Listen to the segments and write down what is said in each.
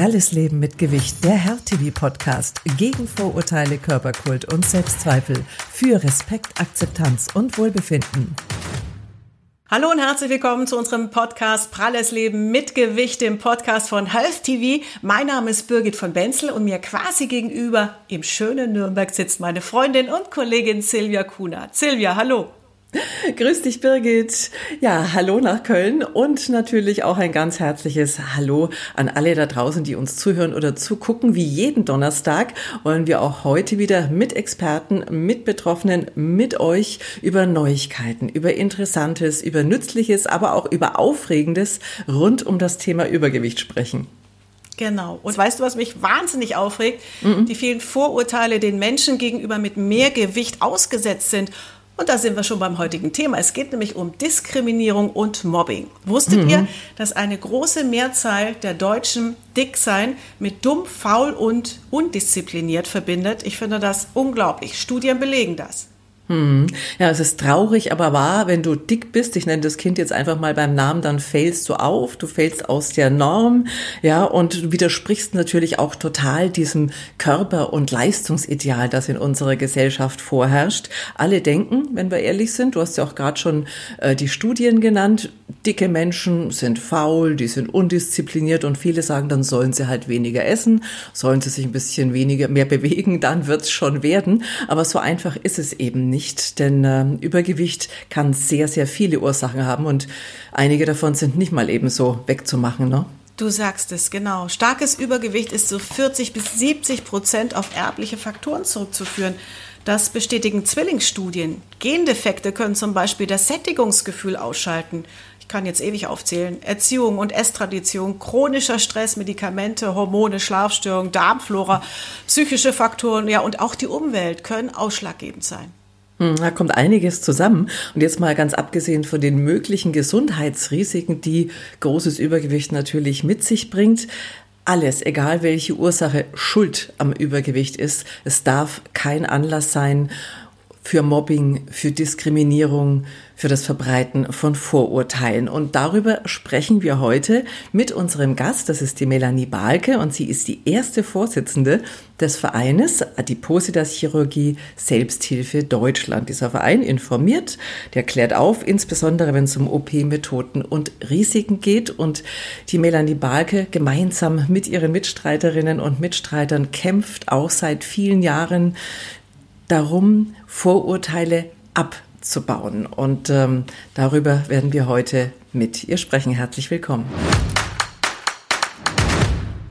Pralles Leben mit Gewicht, der Herr-TV-Podcast gegen Vorurteile, Körperkult und Selbstzweifel für Respekt, Akzeptanz und Wohlbefinden. Hallo und herzlich willkommen zu unserem Podcast Pralles Leben mit Gewicht, dem Podcast von Health TV. Mein Name ist Birgit von Benzel und mir quasi gegenüber im schönen Nürnberg sitzt meine Freundin und Kollegin Silvia Kunert. Silvia, hallo. Grüß dich, Birgit. Ja, hallo nach Köln und natürlich auch ein ganz herzliches Hallo an alle da draußen, die uns zuhören oder zugucken. Wie jeden Donnerstag wollen wir auch heute wieder mit Experten, mit Betroffenen, mit euch über Neuigkeiten, über Interessantes, über Nützliches, aber auch über Aufregendes rund um das Thema Übergewicht sprechen. Genau. Und weißt du, was mich wahnsinnig aufregt? Mhm. Die vielen Vorurteile den Menschen gegenüber mit mehr Gewicht ausgesetzt sind und da sind wir schon beim heutigen Thema. Es geht nämlich um Diskriminierung und Mobbing. Wusstet mhm. ihr, dass eine große Mehrzahl der Deutschen Dicksein mit dumm, faul und undiszipliniert verbindet? Ich finde das unglaublich. Studien belegen das. Hm. Ja, es ist traurig, aber wahr, wenn du dick bist, ich nenne das Kind jetzt einfach mal beim Namen, dann fällst du auf, du fällst aus der Norm, ja, und du widersprichst natürlich auch total diesem Körper- und Leistungsideal, das in unserer Gesellschaft vorherrscht. Alle denken, wenn wir ehrlich sind, du hast ja auch gerade schon äh, die Studien genannt, dicke Menschen sind faul, die sind undiszipliniert und viele sagen, dann sollen sie halt weniger essen, sollen sie sich ein bisschen weniger mehr bewegen, dann wird's schon werden. Aber so einfach ist es eben nicht nicht, denn äh, Übergewicht kann sehr, sehr viele Ursachen haben und einige davon sind nicht mal eben so wegzumachen. Ne? Du sagst es, genau. Starkes Übergewicht ist so 40 bis 70 Prozent auf erbliche Faktoren zurückzuführen. Das bestätigen Zwillingsstudien. Gendefekte können zum Beispiel das Sättigungsgefühl ausschalten. Ich kann jetzt ewig aufzählen. Erziehung und Esstradition, chronischer Stress, Medikamente, Hormone, Schlafstörungen, Darmflora, psychische Faktoren, ja, und auch die Umwelt können ausschlaggebend sein. Hm, da kommt einiges zusammen. Und jetzt mal ganz abgesehen von den möglichen Gesundheitsrisiken, die großes Übergewicht natürlich mit sich bringt. Alles, egal welche Ursache Schuld am Übergewicht ist, es darf kein Anlass sein, für Mobbing, für Diskriminierung, für das Verbreiten von Vorurteilen. Und darüber sprechen wir heute mit unserem Gast. Das ist die Melanie Balke und sie ist die erste Vorsitzende des Vereines Adipositas Chirurgie Selbsthilfe Deutschland. Dieser Verein informiert, der klärt auf, insbesondere wenn es um OP-Methoden und Risiken geht. Und die Melanie Balke gemeinsam mit ihren Mitstreiterinnen und Mitstreitern kämpft auch seit vielen Jahren darum, Vorurteile abzubauen. Und ähm, darüber werden wir heute mit ihr sprechen. Herzlich willkommen.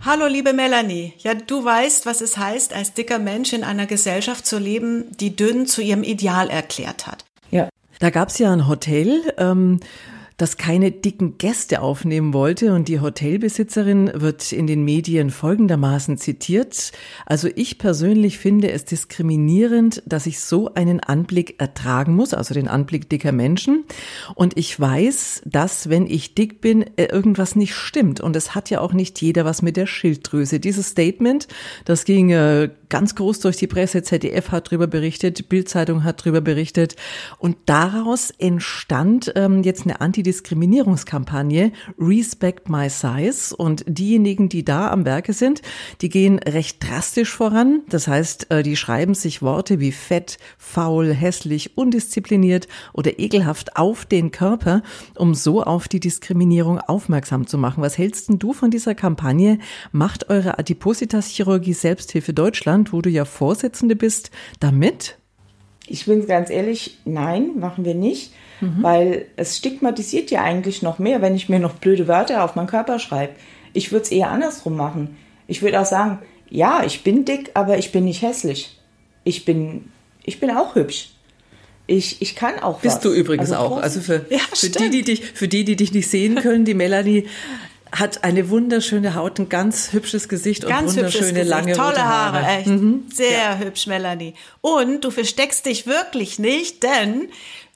Hallo, liebe Melanie. Ja, du weißt, was es heißt, als dicker Mensch in einer Gesellschaft zu leben, die dünn zu ihrem Ideal erklärt hat. Ja, da gab es ja ein Hotel. Ähm, das keine dicken Gäste aufnehmen wollte und die Hotelbesitzerin wird in den Medien folgendermaßen zitiert. Also ich persönlich finde es diskriminierend, dass ich so einen Anblick ertragen muss, also den Anblick dicker Menschen. Und ich weiß, dass wenn ich dick bin, äh, irgendwas nicht stimmt. Und es hat ja auch nicht jeder was mit der Schilddrüse. Dieses Statement, das ging äh, ganz groß durch die Presse. ZDF hat drüber berichtet, Bildzeitung hat drüber berichtet. Und daraus entstand ähm, jetzt eine Anti Diskriminierungskampagne Respect My Size. Und diejenigen, die da am Werke sind, die gehen recht drastisch voran. Das heißt, äh, die schreiben sich Worte wie fett, faul, hässlich, undiszipliniert oder ekelhaft auf den Körper, um so auf die Diskriminierung aufmerksam zu machen. Was hältst denn du von dieser Kampagne? Macht eure Adipositas-Chirurgie Selbsthilfe Deutschland, wo du ja Vorsitzende bist, damit? Ich bin ganz ehrlich, nein, machen wir nicht. Mhm. Weil es stigmatisiert ja eigentlich noch mehr, wenn ich mir noch blöde Wörter auf meinen Körper schreibe. Ich würde es eher andersrum machen. Ich würde auch sagen, ja, ich bin dick, aber ich bin nicht hässlich. Ich bin, ich bin auch hübsch. Ich, ich kann auch Bist was. du übrigens also, auch. Also für, ja, für, die, die dich, für die, die dich nicht sehen können, die Melanie hat eine wunderschöne Haut, ein ganz hübsches Gesicht ganz und wunderschöne lange Tolle rote Haare. Haare echt. Mhm. Sehr ja. hübsch, Melanie. Und du versteckst dich wirklich nicht, denn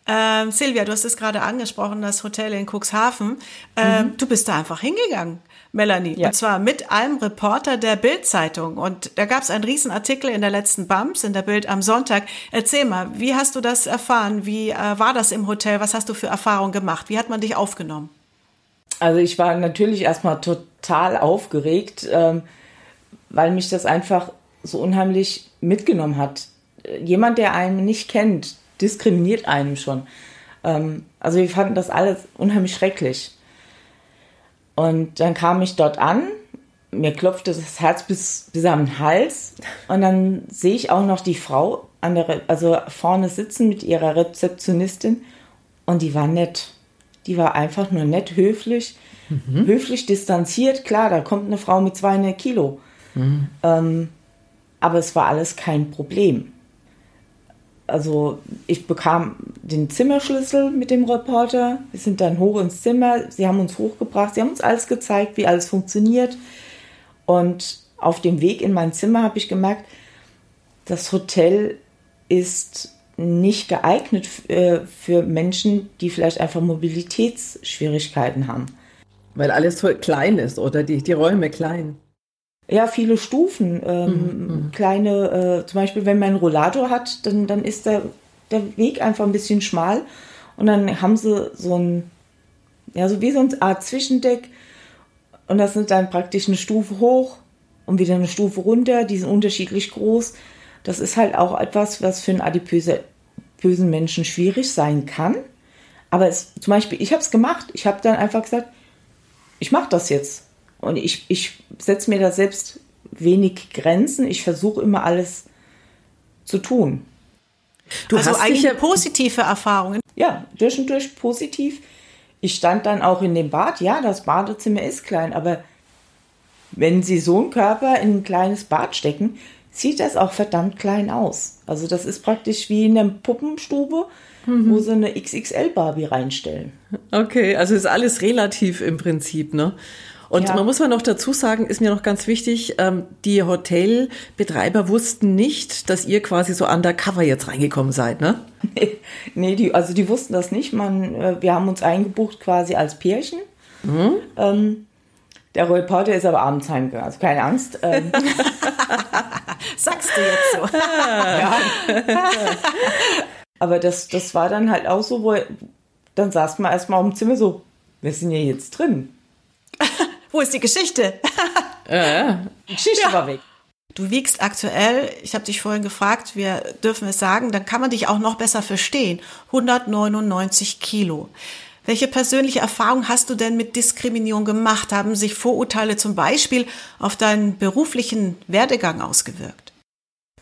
ähm, Silvia, du hast es gerade angesprochen, das Hotel in Cuxhaven. Ähm, mhm. Du bist da einfach hingegangen, Melanie. Ja. Und zwar mit einem Reporter der Bild-Zeitung. Und da gab es einen Riesenartikel in der letzten Bumps, in der Bild am Sonntag. Erzähl mal, wie hast du das erfahren? Wie äh, war das im Hotel? Was hast du für Erfahrungen gemacht? Wie hat man dich aufgenommen? Also ich war natürlich erstmal total aufgeregt, ähm, weil mich das einfach so unheimlich mitgenommen hat. Jemand, der einen nicht kennt, diskriminiert einen schon. Ähm, also wir fanden das alles unheimlich schrecklich. Und dann kam ich dort an, mir klopfte das Herz bis, bis am Hals und dann sehe ich auch noch die Frau an der, also vorne sitzen mit ihrer Rezeptionistin und die war nett. Die war einfach nur nett, höflich, mhm. höflich distanziert. Klar, da kommt eine Frau mit 200 Kilo. Mhm. Ähm, aber es war alles kein Problem. Also ich bekam den Zimmerschlüssel mit dem Reporter. Wir sind dann hoch ins Zimmer. Sie haben uns hochgebracht. Sie haben uns alles gezeigt, wie alles funktioniert. Und auf dem Weg in mein Zimmer habe ich gemerkt, das Hotel ist nicht geeignet äh, für Menschen, die vielleicht einfach Mobilitätsschwierigkeiten haben. Weil alles so klein ist oder die, die Räume klein. Ja, viele Stufen. Ähm, mhm. Kleine, äh, zum Beispiel, wenn man einen Rollator hat, dann, dann ist der, der Weg einfach ein bisschen schmal. Und dann haben sie so ein, ja, so wie so eine Art Zwischendeck. Und das sind dann praktisch eine Stufe hoch und wieder eine Stufe runter. Die sind unterschiedlich groß. Das ist halt auch etwas, was für einen adipösen Menschen schwierig sein kann. Aber es, zum Beispiel, ich habe es gemacht. Ich habe dann einfach gesagt, ich mache das jetzt. Und ich, ich setze mir da selbst wenig Grenzen. Ich versuche immer alles zu tun. Du also hast eigentlich ja positive Erfahrungen. Ja, durch und durch positiv. Ich stand dann auch in dem Bad. Ja, das Badezimmer ist klein, aber wenn Sie so einen Körper in ein kleines Bad stecken, sieht das auch verdammt klein aus. Also das ist praktisch wie in einer Puppenstube, mhm. wo sie eine XXL-Barbie reinstellen. Okay, also ist alles relativ im Prinzip, ne? Und ja. man muss mal noch dazu sagen, ist mir noch ganz wichtig, ähm, die Hotelbetreiber wussten nicht, dass ihr quasi so undercover jetzt reingekommen seid, ne? Nee, nee die, also die wussten das nicht. Man, äh, wir haben uns eingebucht quasi als Pärchen. Mhm. Ähm, der Reporter ist aber abends heimgegangen, also keine Angst. Ähm. Sagst du jetzt so? ja. aber das, das war dann halt auch so, wo dann saß man erstmal im Zimmer so, wir sind ja jetzt drin. Wo ist die Geschichte? ja, die Geschichte ja. war weg. Du wiegst aktuell, ich habe dich vorhin gefragt, wir dürfen es sagen, dann kann man dich auch noch besser verstehen. 199 Kilo. Welche persönliche Erfahrung hast du denn mit Diskriminierung gemacht? Haben sich Vorurteile zum Beispiel auf deinen beruflichen Werdegang ausgewirkt?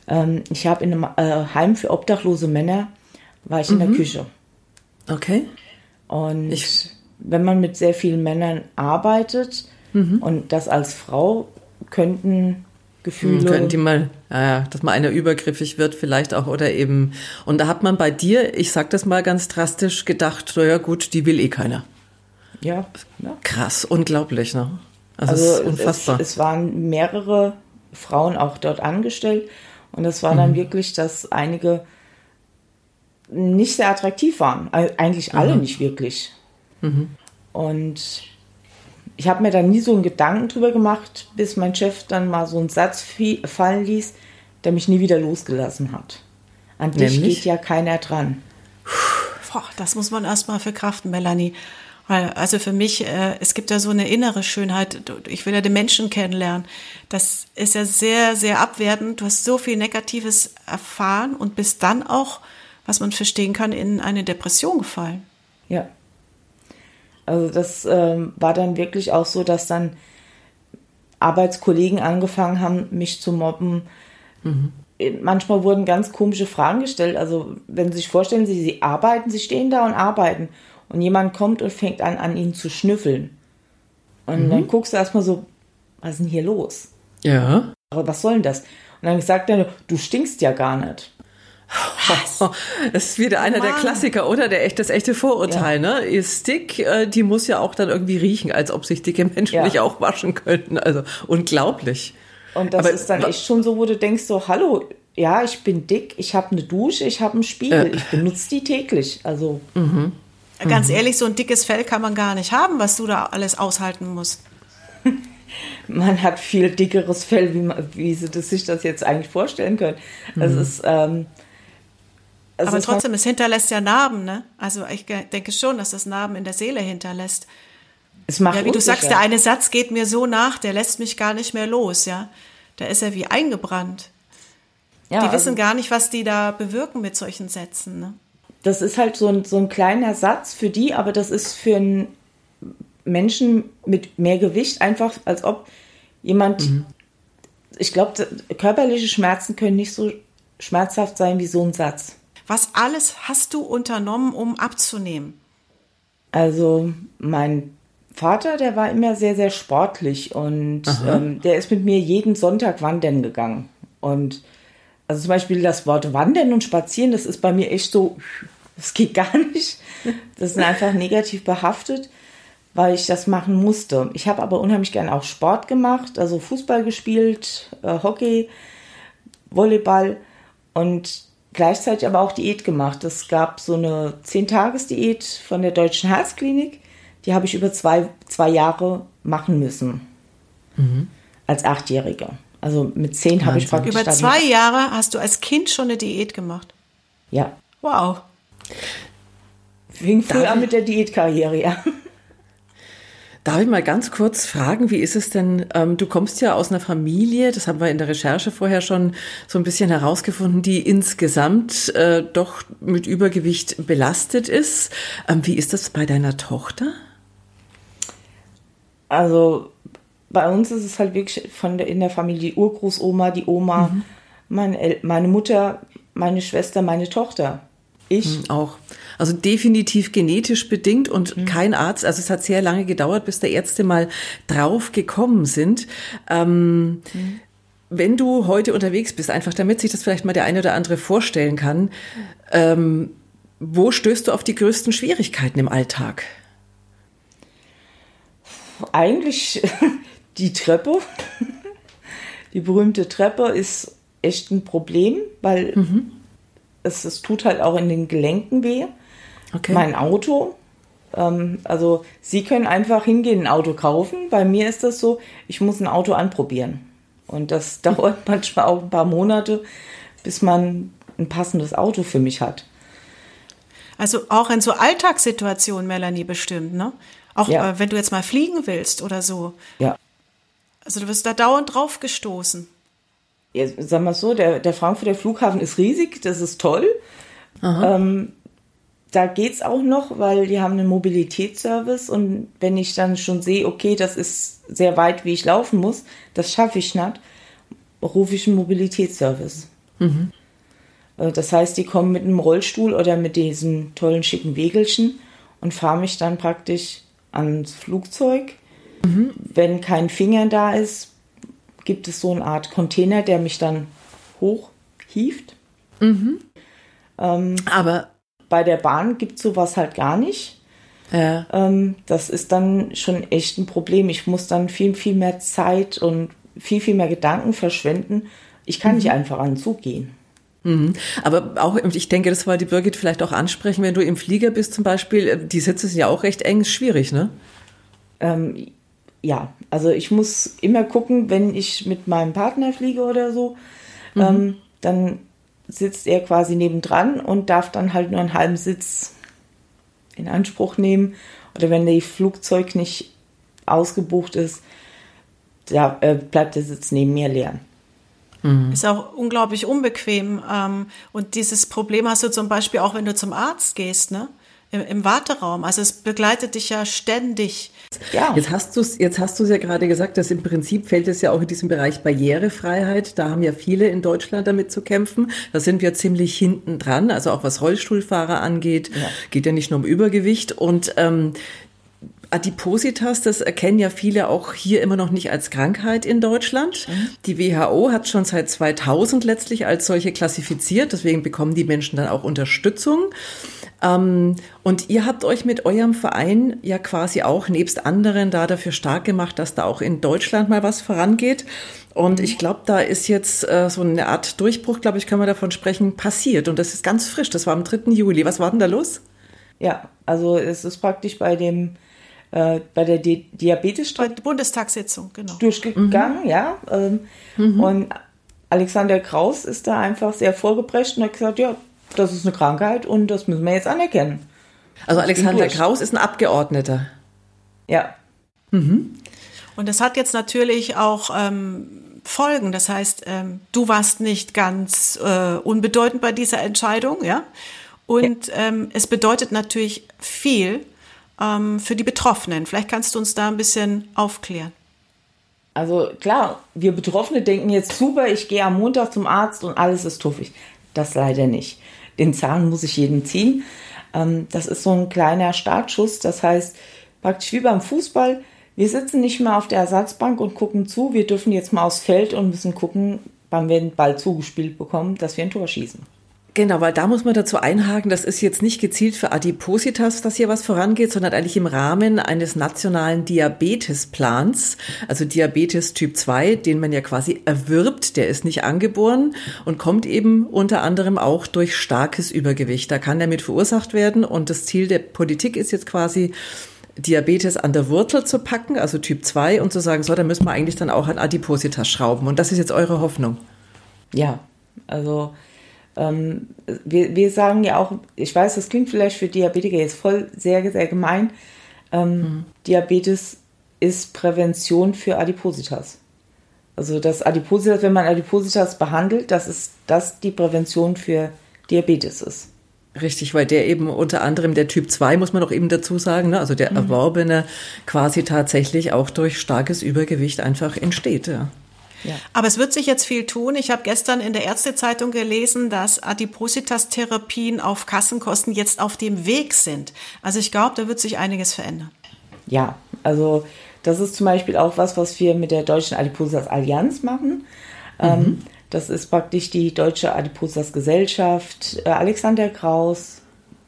Ähm, ich habe in einem äh, Heim für obdachlose Männer, war ich in der mhm. Küche. Okay. Und ich wenn man mit sehr vielen Männern arbeitet, Mhm. Und das als Frau könnten Gefühle. Könnten die mal, ja, dass mal einer übergriffig wird, vielleicht auch, oder eben. Und da hat man bei dir, ich sag das mal ganz drastisch, gedacht, naja, gut, die will eh keiner. Ja. ja. Krass, unglaublich, ne? Also, also unfassbar. Es, es, waren mehrere Frauen auch dort angestellt und es war mhm. dann wirklich, dass einige nicht sehr attraktiv waren. Eigentlich alle mhm. nicht wirklich. Mhm. Und ich habe mir da nie so einen Gedanken drüber gemacht, bis mein Chef dann mal so einen Satz fallen ließ, der mich nie wieder losgelassen hat. An dich Nämlich? geht ja keiner dran. Boah, das muss man erstmal verkraften, Melanie. Also für mich, äh, es gibt ja so eine innere Schönheit. Ich will ja den Menschen kennenlernen. Das ist ja sehr, sehr abwertend. Du hast so viel Negatives erfahren und bist dann auch, was man verstehen kann, in eine Depression gefallen. Ja, also das ähm, war dann wirklich auch so, dass dann Arbeitskollegen angefangen haben, mich zu mobben. Mhm. Manchmal wurden ganz komische Fragen gestellt. Also wenn Sie sich vorstellen, Sie, Sie arbeiten, Sie stehen da und arbeiten und jemand kommt und fängt an, an Ihnen zu schnüffeln. Und mhm. dann guckst du erstmal so, was ist denn hier los? Ja. Aber was soll denn das? Und dann sagt er, du stinkst ja gar nicht. Das ist wieder einer Mann. der Klassiker, oder? Der echt, das echte Vorurteil, ja. ne? Ihr Stick, äh, die muss ja auch dann irgendwie riechen, als ob sich dicke Menschen ja. nicht auch waschen könnten. Also unglaublich. Und das Aber, ist dann echt schon so, wo du denkst so, hallo, ja, ich bin dick, ich habe eine Dusche, ich habe einen Spiegel, äh. ich benutze die täglich. Also mhm. Ganz mhm. ehrlich, so ein dickes Fell kann man gar nicht haben, was du da alles aushalten musst. man hat viel dickeres Fell, wie, man, wie sie das, sich das jetzt eigentlich vorstellen können. Mhm. Das ist, ähm, also Aber trotzdem, es hinterlässt ja Narben, ne? Also ich denke schon, dass das Narben in der Seele hinterlässt. Es macht Ja, wie du unsicher. sagst, der eine Satz geht mir so nach, der lässt mich gar nicht mehr los, ja. Da ist er wie eingebrannt. ja, die also wissen gar nicht, was die da bewirken mit solchen Sätzen. Ne? das ist halt so ein, so ein kleiner Satz für die, aber das ist für einen Menschen mit mehr Gewicht einfach, als ob jemand, ich glaube, körperliche Schmerzen können nicht so schmerzhaft sein wie so ein Satz. Was alles hast du unternommen, um abzunehmen? Also mein Vater, der war immer sehr, sehr sportlich und ähm, der ist mit mir jeden Sonntag wandern gegangen. Und also zum Beispiel das Wort wandern und spazieren, das ist bei mir echt so, das geht gar nicht. Das ist einfach negativ behaftet, weil ich das machen musste. Ich habe aber unheimlich gern auch Sport gemacht, also Fußball gespielt, äh, Hockey, Volleyball und gleichzeitig aber auch Diät gemacht. Es gab so eine 10-Tages-Diät von der Deutschen Herzklinik. Die habe ich über zwei, zwei Jahre machen müssen. Als Achtjährige. Also mit zehn habe ich praktisch Über zwei Jahre hast du als Kind schon eine Diät gemacht. Ja. Wow. Fing früh an mit der Diätkarriere, ja. Darf ich mal ganz kurz fragen, wie ist es denn, ähm, du kommst ja aus einer Familie, das haben wir in der Recherche vorher schon so ein bisschen herausgefunden, die insgesamt äh, doch mit Übergewicht belastet ist. Ähm, wie ist das bei deiner Tochter? Also bei uns ist es halt wirklich von der, in der Familie die Urgroßoma, die Oma, Mhm. meine, meine Mutter, meine Schwester, meine Tochter. Ich. Auch. Also definitiv genetisch bedingt und kein Arzt. Also es hat sehr lange gedauert, bis da Ärzte mal drauf gekommen sind. Ähm, Wenn du heute unterwegs bist, einfach damit sich das vielleicht mal der eine oder andere vorstellen kann, ähm, wo stößt du auf die größten Schwierigkeiten im Alltag? Eigentlich die Treppe. Die berühmte Treppe ist echt ein Problem, weil es, es tut halt auch in den Gelenken weh. Okay. Mein Auto, ähm, also Sie können einfach hingehen, ein Auto kaufen. Bei mir ist das so, ich muss ein Auto anprobieren. Und das dauert manchmal auch ein paar Monate, bis man ein passendes Auto für mich hat. Also auch in so Alltagssituationen, Melanie, bestimmt, ne? Auch Ja. äh, wenn du jetzt mal fliegen willst oder so. Ja. Also du wirst da dauernd drauf gestoßen. ja, sagen wir es so, der, der Frankfurter Flughafen ist riesig, das ist toll. Ähm, da geht's auch noch, weil die haben einen Mobilitätsservice und wenn ich dann schon sehe, okay, das ist sehr weit, wie ich laufen muss, das schaffe ich nicht, rufe ich einen Mobilitätsservice. Äh, Das heißt, die kommen mit einem Rollstuhl oder mit diesem tollen schicken Wegelchen und fahren mich dann praktisch ans Flugzeug. Wenn kein Finger da ist, gibt es so eine Art Container, der mich dann hochhieft. Aber Bei der Bahn gibt es sowas halt gar nicht. äh, Ähm, das ist dann schon echt ein Problem. Ich muss dann viel, viel mehr Zeit und viel, viel mehr Gedanken verschwenden. Ich kann nicht einfach an den Zug gehen. Mhm. Aber auch, ich denke, das war die Birgit vielleicht auch ansprechen, wenn du im Flieger bist zum Beispiel, äh, die Sitze sind ja auch recht eng, schwierig, ne? Ähm, ja, also ich muss immer gucken, wenn ich mit meinem Partner fliege oder so, ähm, dann sitzt er quasi nebendran und darf dann halt nur einen halben Sitz in Anspruch nehmen. Oder wenn das Flugzeug nicht ausgebucht ist, da äh, bleibt der Sitz neben mir leer. Ist auch unglaublich unbequem. Ähm, und dieses Problem hast du zum Beispiel auch, wenn du zum Arzt gehst, ne? Im, im Warteraum. Also es begleitet dich ja ständig. Ja, Jetzt hast du es jetzt hast du es ja gerade gesagt, dass im Prinzip fällt es ja auch in diesem Bereich Barrierefreiheit. Da haben ja viele in Deutschland damit zu kämpfen. Da sind wir ziemlich hinten dran. Also auch was Rollstuhlfahrer angeht, geht ja nicht nur um Übergewicht und ähm, Adipositas, das erkennen ja viele auch hier immer noch nicht als Krankheit in Deutschland. Die WHO hat schon seit 2000 letztlich als solche klassifiziert, deswegen bekommen die Menschen dann auch Unterstützung. Ähm, und ihr habt euch mit eurem Verein ja quasi auch nebst anderen da dafür stark gemacht, dass da auch in Deutschland mal was vorangeht. Und ich glaube, da ist jetzt äh, so eine Art Durchbruch, glaube ich, können wir davon sprechen, passiert. Und das ist ganz frisch. Das war am 3. Juli. Was war denn da los? ja, also es ist praktisch bei dem äh, bei der Di Diabetes Bei der Bundestagssitzung, genau. durchgegangen, ja. Ähm, Und Alexander Kraus ist da einfach sehr vorgeprescht und hat gesagt, ja, das ist eine Krankheit und das müssen wir jetzt anerkennen. Also Alexander. Kraus ist ein Abgeordneter. Ja, Mhm. Und das hat jetzt natürlich auch ähm, Folgen. Das heißt, ähm, du warst nicht ganz äh, unbedeutend bei dieser Entscheidung, ja. Und ja. Ähm, es bedeutet natürlich viel ähm, für die Betroffenen. Vielleicht kannst du uns da ein bisschen aufklären. Also klar, wir Betroffene denken jetzt super, ich gehe am Montag zum Arzt und alles ist tuffig. Das leider nicht. Den Zahn muss ich jeden ziehen. Ähm, das ist so ein kleiner Startschuss. Das heißt, praktisch wie beim Fußball, wir sitzen nicht mehr auf der Ersatzbank und gucken zu. Wir dürfen jetzt mal aufs Feld und müssen gucken, wann wir den Ball zugespielt bekommen, dass wir ein Tor schießen. Genau, weil da muss man dazu einhaken, das ist jetzt nicht gezielt für Adipositas, dass hier was vorangeht, sondern eigentlich im Rahmen eines nationalen Diabetesplans, also Diabetes Typ 2, den man ja quasi erwirbt, der ist nicht angeboren und kommt eben unter anderem auch durch starkes Übergewicht. Da kann der mit verursacht werden und das Ziel der Politik ist jetzt quasi, Diabetes an der Wurzel zu packen, also Typ 2, und zu sagen, so, da müssen wir eigentlich dann auch an Adipositas schrauben. Und das ist jetzt eure Hoffnung. Ja, also ähm, wir, wir sagen ja auch, ich weiß, das klingt vielleicht für Diabetiker jetzt voll sehr, sehr gemein. Ähm, mhm. Diabetes ist Prävention für Adipositas. Also das Adipositas, wenn man Adipositas behandelt, das ist das die Prävention für Diabetes ist. Richtig, weil der eben unter anderem der Typ 2, muss man auch eben dazu sagen, ne? also der mhm. erworbene quasi tatsächlich auch durch starkes Übergewicht einfach entsteht. Ja. Ja. Aber es wird sich jetzt viel tun. Ich habe gestern in der Ärztezeitung gelesen, dass Adipositas-Therapien auf Kassenkosten jetzt auf dem Weg sind. Also ich glaube, da wird sich einiges verändern. Ja, also das ist zum Beispiel auch was, was wir mit der Deutschen Adipositas Allianz machen. Mhm. Ähm, das ist praktisch die Deutsche Adipositas Gesellschaft, äh, Alexander Kraus,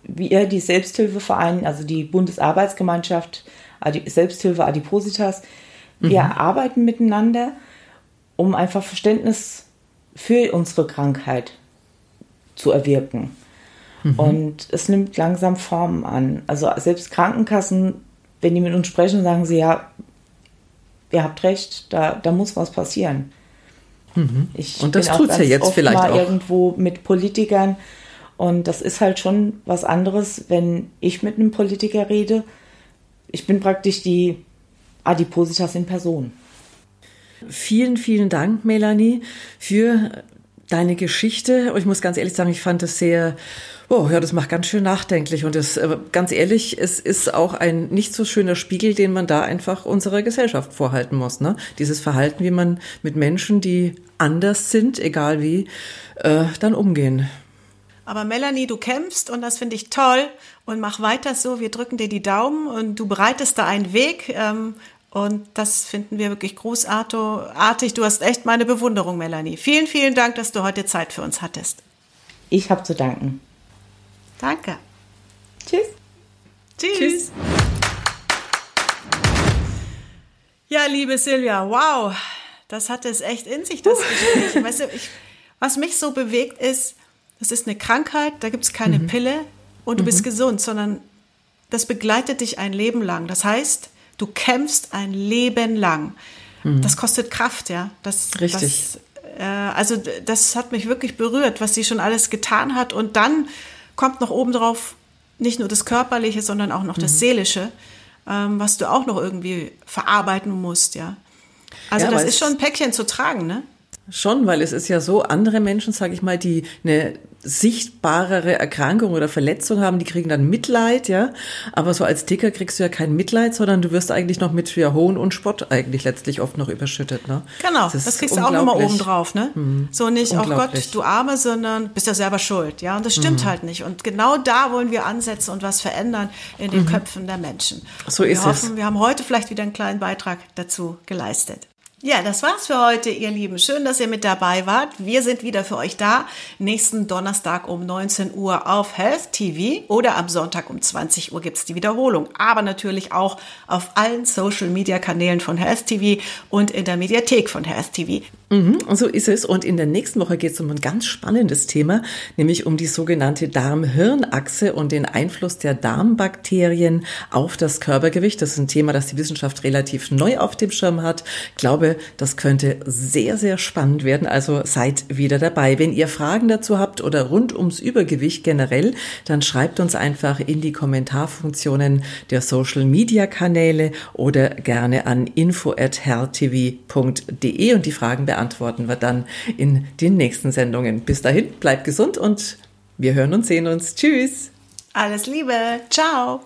wir, die Selbsthilfeverein, also die Bundesarbeitsgemeinschaft Selbsthilfe Adipositas. Wir mhm. arbeiten miteinander, um einfach Verständnis für unsere Krankheit zu erwirken. Mhm. Und es nimmt langsam Formen an. Also selbst Krankenkassen, wenn die mit uns sprechen, sagen sie, ja, ihr habt recht, da, da muss was passieren. Mhm. Ich und das tut ja jetzt vielleicht mal auch. irgendwo mit Politikern. Und das ist halt schon was anderes, wenn ich mit einem Politiker rede. Ich bin praktisch die Adipositas in Person. Vielen, vielen Dank, Melanie, für deine Geschichte. Und ich muss ganz ehrlich sagen, ich fand es sehr Oh, ja, das macht ganz schön nachdenklich. Und das, äh, ganz ehrlich, es ist auch ein nicht so schöner Spiegel, den man da einfach unserer Gesellschaft vorhalten muss. Ne? Dieses Verhalten, wie man mit Menschen, die anders sind, egal wie, äh, dann umgehen. Aber Melanie, du kämpfst und das finde ich toll und mach weiter so. Wir drücken dir die Daumen und du bereitest da einen Weg. Ähm, und das finden wir wirklich großartig. Du hast echt meine Bewunderung, Melanie. Vielen, vielen Dank, dass du heute Zeit für uns hattest. Ich habe zu danken. Danke. Tschüss. Tschüss. Tschüss. Ja, liebe Silvia, wow, das hat es echt in sich, das uh. Gespräch. Weißt du, ich, was mich so bewegt ist, das ist eine Krankheit, da gibt es keine mhm. Pille und du mhm. bist gesund, sondern das begleitet dich ein Leben lang. Das heißt, du kämpfst ein Leben lang. Mhm. Das kostet Kraft, ja. Das, Richtig. Das, äh, also das hat mich wirklich berührt, was sie schon alles getan hat und dann kommt noch obendrauf nicht nur das Körperliche, sondern auch noch das mhm. Seelische, ähm, was du auch noch irgendwie verarbeiten musst, ja. Also ja, das ist schon ein Päckchen zu tragen, ne? Schon, weil es ist ja so, andere Menschen, sage ich mal, die eine sichtbarere Erkrankung oder Verletzung haben, die kriegen dann Mitleid, ja. Aber so als Dicker kriegst du ja kein Mitleid, sondern du wirst eigentlich noch mit ja, Hohn und Spott eigentlich letztlich oft noch überschüttet, ne? Genau, das, das kriegst du auch nochmal oben drauf, ne? Mhm. So nicht, oh Gott, du Arme, sondern bist ja selber schuld, ja. Und das stimmt mhm. halt nicht. Und genau da wollen wir ansetzen und was verändern in den mhm. Köpfen der Menschen. So ist wir hoffen, es. Wir haben heute vielleicht wieder einen kleinen Beitrag dazu geleistet. Ja, das war's für heute, ihr Lieben. Schön, dass ihr mit dabei wart. Wir sind wieder für euch da. Nächsten Donnerstag um 19 Uhr auf Health TV oder am Sonntag um 20 Uhr gibt's die Wiederholung. Aber natürlich auch auf allen Social Media Kanälen von Health TV und in der Mediathek von Health TV. Mhm, so ist es. Und in der nächsten Woche geht es um ein ganz spannendes Thema, nämlich um die sogenannte Darm-Hirn-Achse und den Einfluss der Darmbakterien auf das Körpergewicht. Das ist ein Thema, das die Wissenschaft relativ neu auf dem Schirm hat. Ich glaube, das könnte sehr, sehr spannend werden. Also seid wieder dabei. Wenn ihr Fragen dazu habt oder rund ums Übergewicht generell, dann schreibt uns einfach in die Kommentarfunktionen der Social Media Kanäle oder gerne an info@hertv.de und die Fragen beantworten wir dann in den nächsten Sendungen. Bis dahin, bleibt gesund und wir hören und sehen uns. Tschüss. Alles Liebe. Ciao.